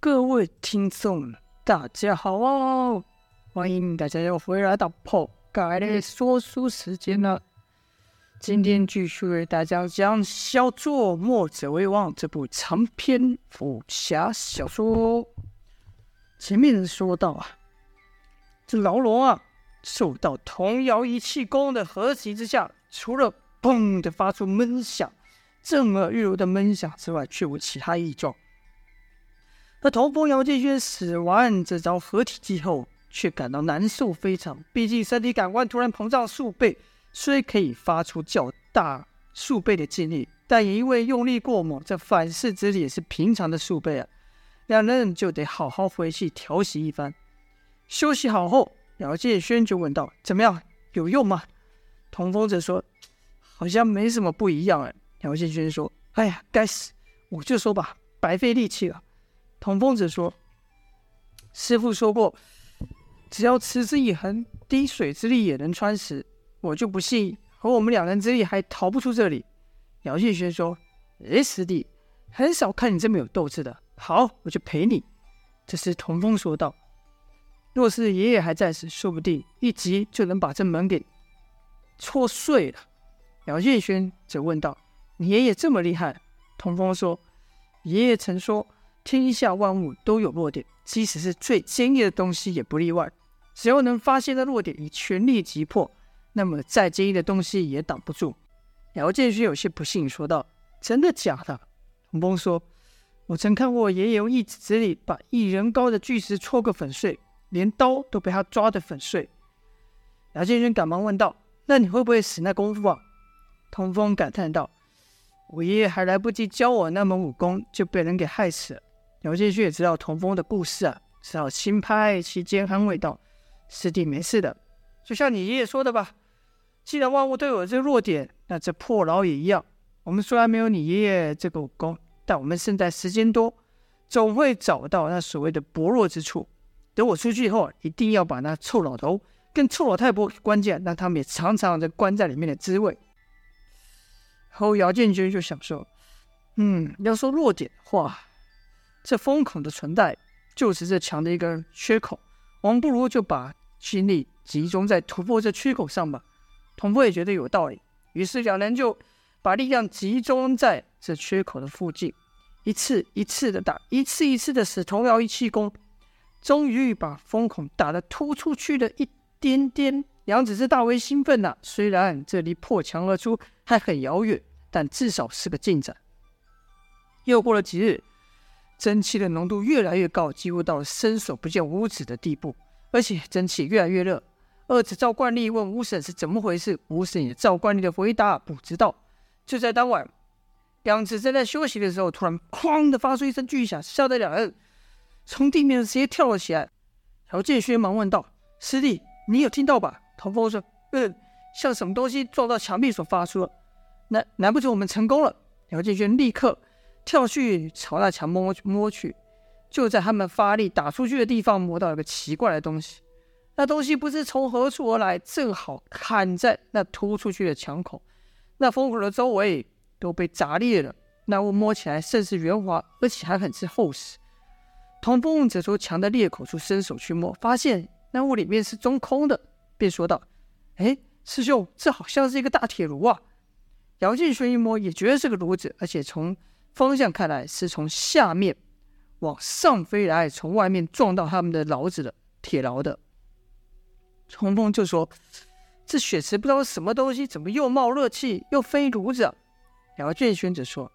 各位听众，大家好哦！欢迎大家又回来到破盖的说书时间了。今天继续为大家讲《小作墨者为王》这部长篇武侠小说。前面说到啊，这牢笼啊，受到童谣一气功的合击之下，除了砰的发出闷响、震耳欲聋的闷响之外，却无其他异状。而童风、姚建轩使完这招合体技后，却感到难受非常。毕竟身体感官突然膨胀数倍，虽可以发出较大数倍的劲力，但也因为用力过猛，这反噬之力也是平常的数倍啊。两人就得好好回去调息一番。休息好后，姚建轩就问道：“怎么样，有用吗？”童风则说：“好像没什么不一样。”哎，姚建轩说：“哎呀，该死，我就说吧，白费力气了。”童风则说：“师傅说过，只要持之以恒，滴水之力也能穿石。我就不信和我们两人之力还逃不出这里。”姚建轩说：“哎，师弟，很少看你这么有斗志的。好，我就陪你。”这时童风说道：“若是爷爷还在时，说不定一击就能把这门给戳碎了。”姚建轩则问道：“你爷爷这么厉害？”童风说：“爷爷曾说。”天下万物都有弱点，即使是最坚硬的东西也不例外。只要能发现的弱点，以全力击破，那么再坚硬的东西也挡不住。姚建勋有些不信，说道：“真的假的？”童风说：“我曾看过爷爷用一指之力把一人高的巨石戳个粉碎，连刀都被他抓得粉碎。”姚建勋赶忙问道：“那你会不会使那功夫啊？”童风感叹道：“我爷爷还来不及教我那门武功，就被人给害死了。”姚建勋也知道童风的故事啊，只好轻拍其肩，安慰道：“师弟没事的，就像你爷爷说的吧。既然万物都有这弱点，那这破牢也一样。我们虽然没有你爷爷这个武功，但我们胜在时间多，总会找到那所谓的薄弱之处。等我出去以后，一定要把那臭老头跟臭老太婆关起来，让他们也尝尝这关在里面的滋味。”后姚建军就想说：“嗯，要说弱点的话。”这风孔的存在就是这墙的一个缺口，我们不如就把精力集中在突破这缺口上吧。童风也觉得有道理，于是两人就把力量集中在这缺口的附近，一次一次的打，一次一次的使童谣一气功，终于把风孔打得突出去了一点点。杨子是大为兴奋呐、虽然这离破墙而出还很遥远，但至少是个进展。又过了几日。蒸汽的浓度越来越高，几乎到了伸手不见五指的地步，而且蒸汽越来越热。二子照惯例问吴婶是怎么回事，吴婶也照惯例的回答不知道。就在当晚，两子正在休息的时候，突然“哐”的发出一声巨响，吓得两人从地面直接跳了起来。姚建勋忙问道：“师弟，你有听到吧？”唐风说：“嗯，像什么东西撞到墙壁所发出的。”难难不成我们成功了？姚建勋立刻。跳去朝那墙摸摸去，就在他们发力打出去的地方，摸到一个奇怪的东西。那东西不知从何处而来，正好砍在那突出去的墙口。那风口的周围都被砸裂了。那物摸起来甚是圆滑，而且还很是厚实。童风则从墙的裂口处伸手去摸，发现那物里面是中空的，便说道：“哎，师兄，这好像是一个大铁炉啊！”姚建轩一摸，也觉得是个炉子，而且从方向看来是从下面往上飞来，从外面撞到他们的牢子的铁牢的。童风就说：“这血池不知道什么东西，怎么又冒热气又飞炉子？”姚建轩则说：“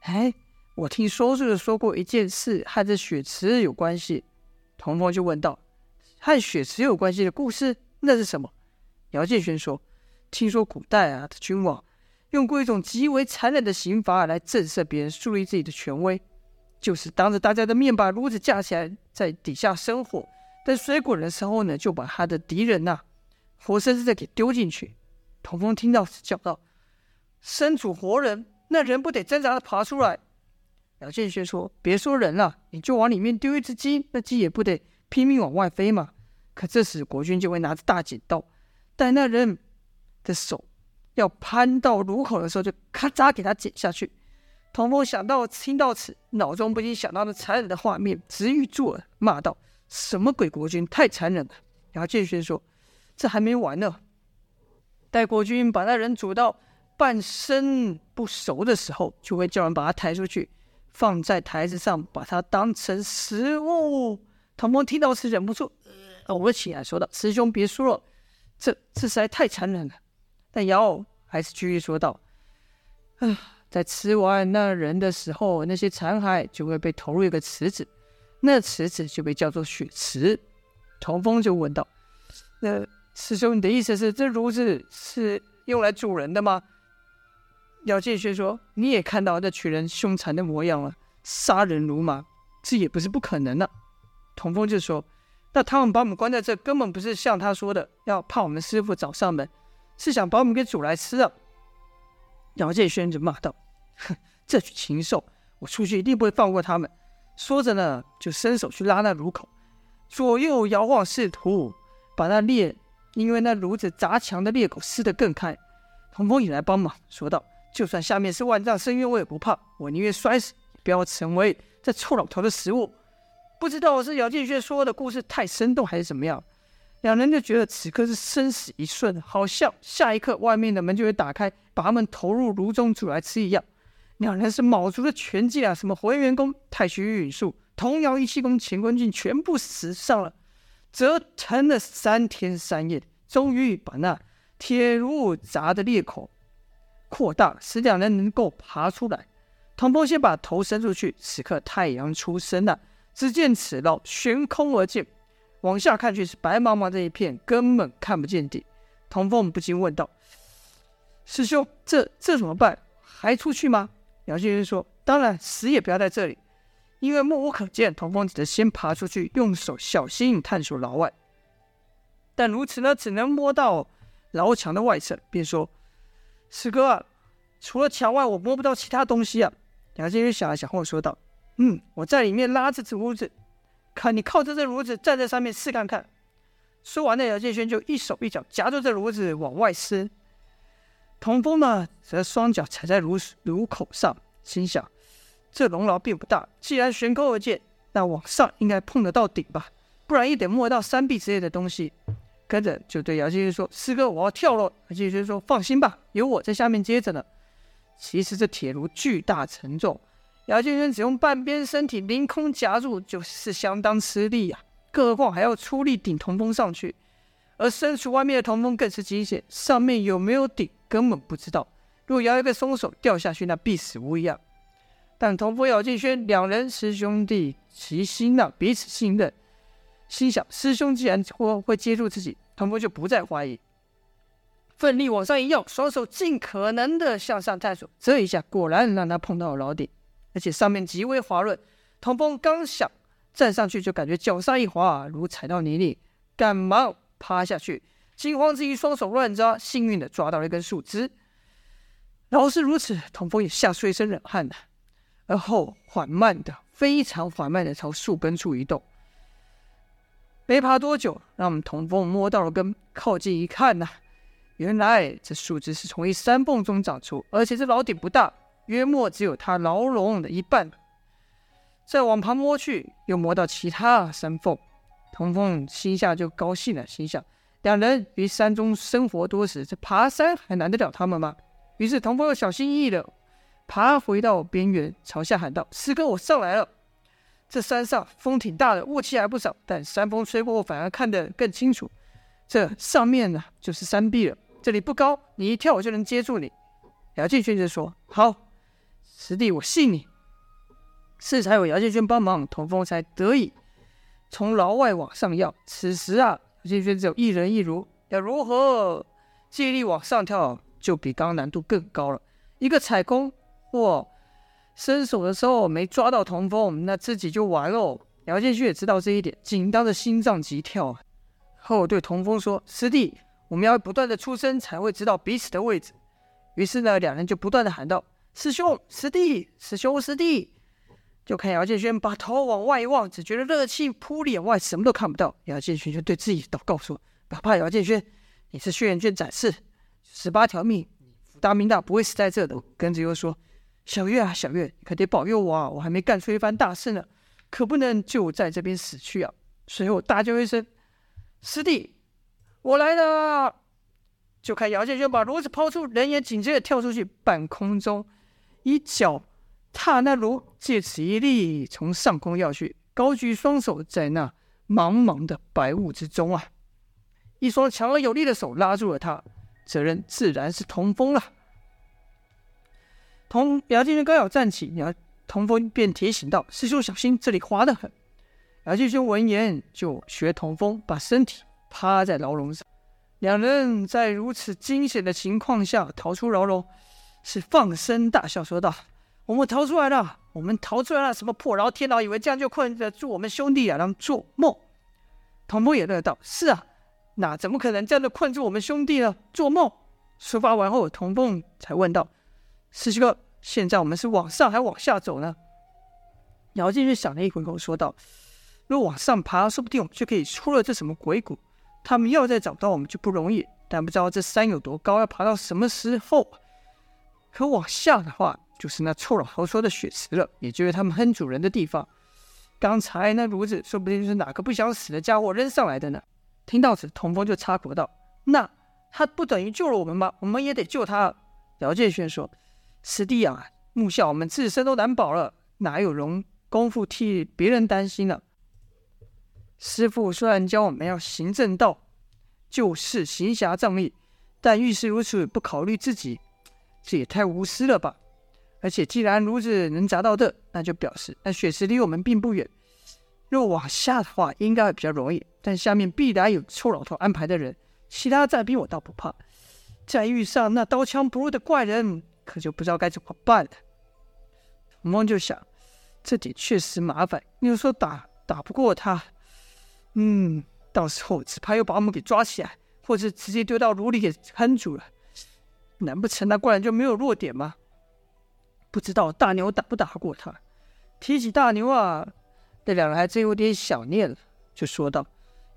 哎，我听说书的说过一件事，和这血池有关系。”童风就问道：“和血池有关系的故事，那是什么？”姚建轩说：“听说古代啊的君王。”用过一种极为残忍的刑罚来震慑别人，树立自己的权威，就是当着大家的面把炉子架起来，在底下生火，等水滚的时候呢，就把他的敌人呐、活生生的给丢进去。童风听到是叫道：“身处活人，那人不得挣扎的爬出来？”姚建轩说：“别说人了，你就往里面丢一只鸡，那鸡也不得拼命往外飞嘛。”可这时国军就会拿着大剪刀，但那人的手。要攀到炉口的时候，就咔嚓给他剪下去。童风想到听到此，脑中不禁想到了残忍的画面，直欲作呕，骂道：“什么鬼国君，太残忍了！”姚建轩说：“这还没完呢，待国君把那人煮到半生不熟的时候，就会叫人把他抬出去，放在台子上，把他当成食物。”童风听到此，忍不住呕了起来，说道：“师兄别说了，这这实在太残忍了。”但姚还是继续说道：“啊。”在吃完那人的时候，那些残骸就会被投入一个池子，那池子就被叫做血池。童风就问道：“那师兄，你的意思是这炉子是用来煮人的吗？”姚建轩说：“你也看到那群人凶残的模样了，杀人如麻，这也不是不可能的。”童风就说：“那他们把我们关在这，根本不是像他说的要怕我们师傅找上门，是想把我们给煮来吃啊。”姚建轩就骂道：“哼，这群禽兽，我出去一定不会放过他们。”说着呢，就伸手去拉那炉口，左右摇晃，试图把那裂因为那炉子砸墙的裂口撕得更开。童风也来帮忙，说道：“就算下面是万丈深渊，我也不怕，我宁愿摔死，也不要成为这臭老头的食物。”不知道是姚建轩说的故事太生动，还是怎么样。两人就觉得此刻是生死一瞬，好像下一刻外面的门就会打开，把他们投入炉中煮来吃一样。两人是卯足了全劲啊，什么混元功、太虚御影术、童谣一气功、乾坤镜，全部使上了，折腾了三天三夜，终于把那铁炉砸的裂口扩大，使两人能够爬出来。童风先把头伸出去，此刻太阳出生了，只见此牢悬空而建。往下看去是白茫茫的一片，根本看不见底。童风不禁问道：“师兄，这这怎么办？还出去吗？”杨建轩说：“当然，死也不要在这里，因为目无可见。”童风只得先爬出去，用手小心探索牢外。但如此呢，只能摸到牢墙的外侧，便说：“师哥啊，除了墙外，我摸不到其他东西啊。”杨建轩想了想后说道：“嗯，我在里面拉着这屋子。”看你靠着这炉子站在上面试看看。说完了，姚建轩就一手一脚夹住这炉子往外伸。童风呢，则双脚踩在炉炉口上，心想：这笼牢并不大，既然悬空而建，那往上应该碰得到顶吧？不然也得摸到山壁之类的东西。跟着就对姚建轩说：“师哥，我要跳了。”姚建轩说：“放心吧，有我在下面接着呢。”其实这铁炉巨大沉重。姚建轩只用半边身体凌空夹住，就是相当吃力呀、更何况还要出力顶童风上去，而身处外面的童风更是惊险，上面有没有顶根本不知道。如果姚一个松手掉下去，那必死无疑啊。但童风、姚建轩两人师兄弟齐心呐，彼此信任，心想师兄既然会会接住自己，童风就不再怀疑，奋力往上一跃，双手尽可能的向上探索，这一下果然让他碰到了牢顶。而且上面极为滑润，童风刚想站上去，就感觉脚上一滑，如踩到泥泞，赶忙趴下去，惊慌之余双手乱抓，幸运的抓到了一根树枝。饶是如此，童风也吓出一身冷汗呐，而后缓慢的、非常缓慢的朝树根处移动。没爬多久，让我们童风摸到了根，靠近一看呐，原来这树枝是从一山缝中长出，而且这老顶不大。约莫只有他牢笼的一半。再往旁摸去，又摸到其他山缝。童风心下就高兴了，心想：两人于山中生活多时，这爬山还难得了他们吗？于是童风又小心翼翼的爬回到边缘，朝下喊道：“师哥，我上来了。”这山上风挺大的，雾气还不少，但山风吹过后，反而看得更清楚。这上面呢，就是山壁了。这里不高，你一跳，我就能接住你。姚建轩就说：“好。”师弟，我信你。是才有姚建轩帮忙，童风才得以从牢外往上要。此时啊，姚建轩只有一人一炉，要如何借力往上跳，就比刚刚难度更高了。一个踩空或伸手的时候没抓到童风，那自己就完了。姚建轩也知道这一点，紧张的心脏急跳。后对童风说：“师弟，我们要不断的出声，才会知道彼此的位置。”于是呢，两人就不断的喊道。师兄、师弟、师兄、师弟，就看姚建轩把头往外一望，只觉得热气扑脸外，什么都看不到。姚建轩就对自己祷告说：“不要怕，姚建轩，你是轩辕剑展示，十八条命，大明大，不会死在这的。”跟着又说：“小月啊，小月，可得保佑我啊！我还没干出一番大事呢，可不能就在这边死去啊！”随后大叫一声：“师弟，我来了！”就看姚建轩把炉子抛出，人也紧接着跳出去，半空中一脚踏那炉，借此一力从上空跃去，高举双手在那茫茫的白雾之中啊！一双强而有力的手拉住了他，这人自然是童风了。童姚建轩刚要站起，姚童风便提醒道：“师兄小心，这里滑得很。”姚建轩闻言，就学童风，把身体趴在牢笼上。两人在如此惊险的情况下逃出牢笼，是放声大笑，说道：“我们逃出来了，我们逃出来了！什么破牢天牢，以为这样就困得住我们兄弟啊？让做梦！”童风也乐道：“是啊，那怎么可能这样的困住我们兄弟呢？做梦！”出发完后，童风才问道。师兄哥，现在我们是往上还往下走呢？姚进去想了一会后说道：“如果往上爬，说不定我们就可以出了这什么鬼谷。他们要再找到我们就不容易。但不知道这山有多高，要爬到什么时候？可往下的话，就是那臭老头说的血池了，也就是他们哼主人的地方。刚才那炉子，说不定就是哪个不想死的家伙扔上来的呢？”听到此，童风就插口道：“那他不等于救了我们吗？我们也得救他。”姚建轩说。师弟啊，目下我们自身都难保了，哪有容功夫替别人担心了？师傅虽然教我们要行正道，救世行侠仗义，但遇事如此不考虑自己，这也太无私了吧？而且既然炉子能砸到这，那就表示那血池离我们并不远。若往下的话，应该会比较容易，但下面必然有臭老头安排的人，其他战兵我倒不怕，再遇上那刀枪不入的怪人。可就不知道该怎么办了。童风就想，这点确实麻烦。你说打打不过他，嗯，到时候只怕又把我们给抓起来，或者直接丢到炉里给看住了。难不成那怪人就没有弱点吗？不知道大牛打不打过他？提起大牛啊，那两人还真有点想念了。就说道，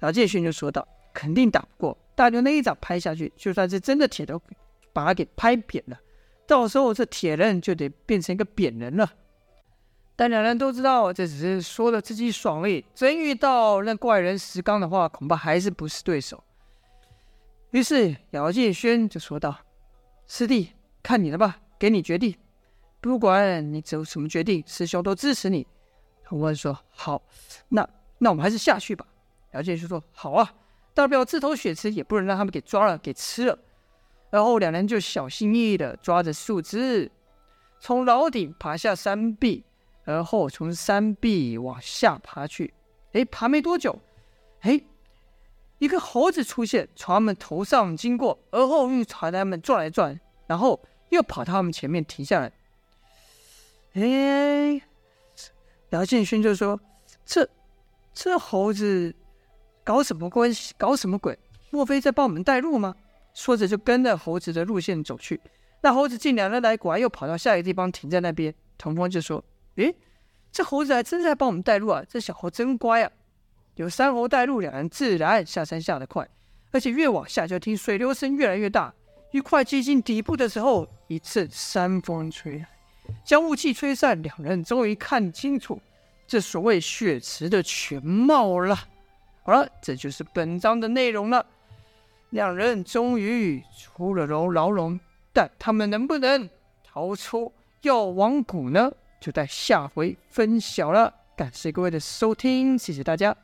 姚建勋就说道，肯定打不过大牛那一掌拍下去，就算是真的铁头，把他给拍扁了。到时候这铁人就得变成一个扁人了，但两人都知道这只是说了自己爽而已。真遇到那怪人石刚的话，恐怕还是不是对手。于是姚建轩就说道：“师弟，看你的吧，给你决定，不管你走什么决定，师兄都支持你。”童文说：“好，那那我们还是下去吧。”姚建就说：“好啊，大不了自投血池也不能让他们给抓了，给吃了。”然后两人就小心翼翼地抓着树枝，从楼顶爬下山壁，而后从山壁往下爬去。哎，爬没多久，哎，一个猴子出现，从他们头上经过，而后又朝他们转来转，然后又跑到他们前面停下来。哎，姚建勋就说：“这这猴子搞什么关系？搞什么鬼？莫非在帮我们带路吗？”说着，就跟着猴子的路线走去。那猴子进两人来，果然又跑到下一个地方停在那边。童风就说：“诶，这猴子还真在帮我们带路啊！这小猴真乖啊！有山猴带路，两人自然下山下得快。而且越往下，就听水流声越来越大。一快接近底部的时候，一阵山风吹来，将雾气吹散。两人终于看清楚这所谓血池的全貌了。好了，这就是本章的内容了。”两人终于出了牢牢笼，但他们能不能逃出药王谷呢？就待下回分晓了。感谢各位的收听，谢谢大家。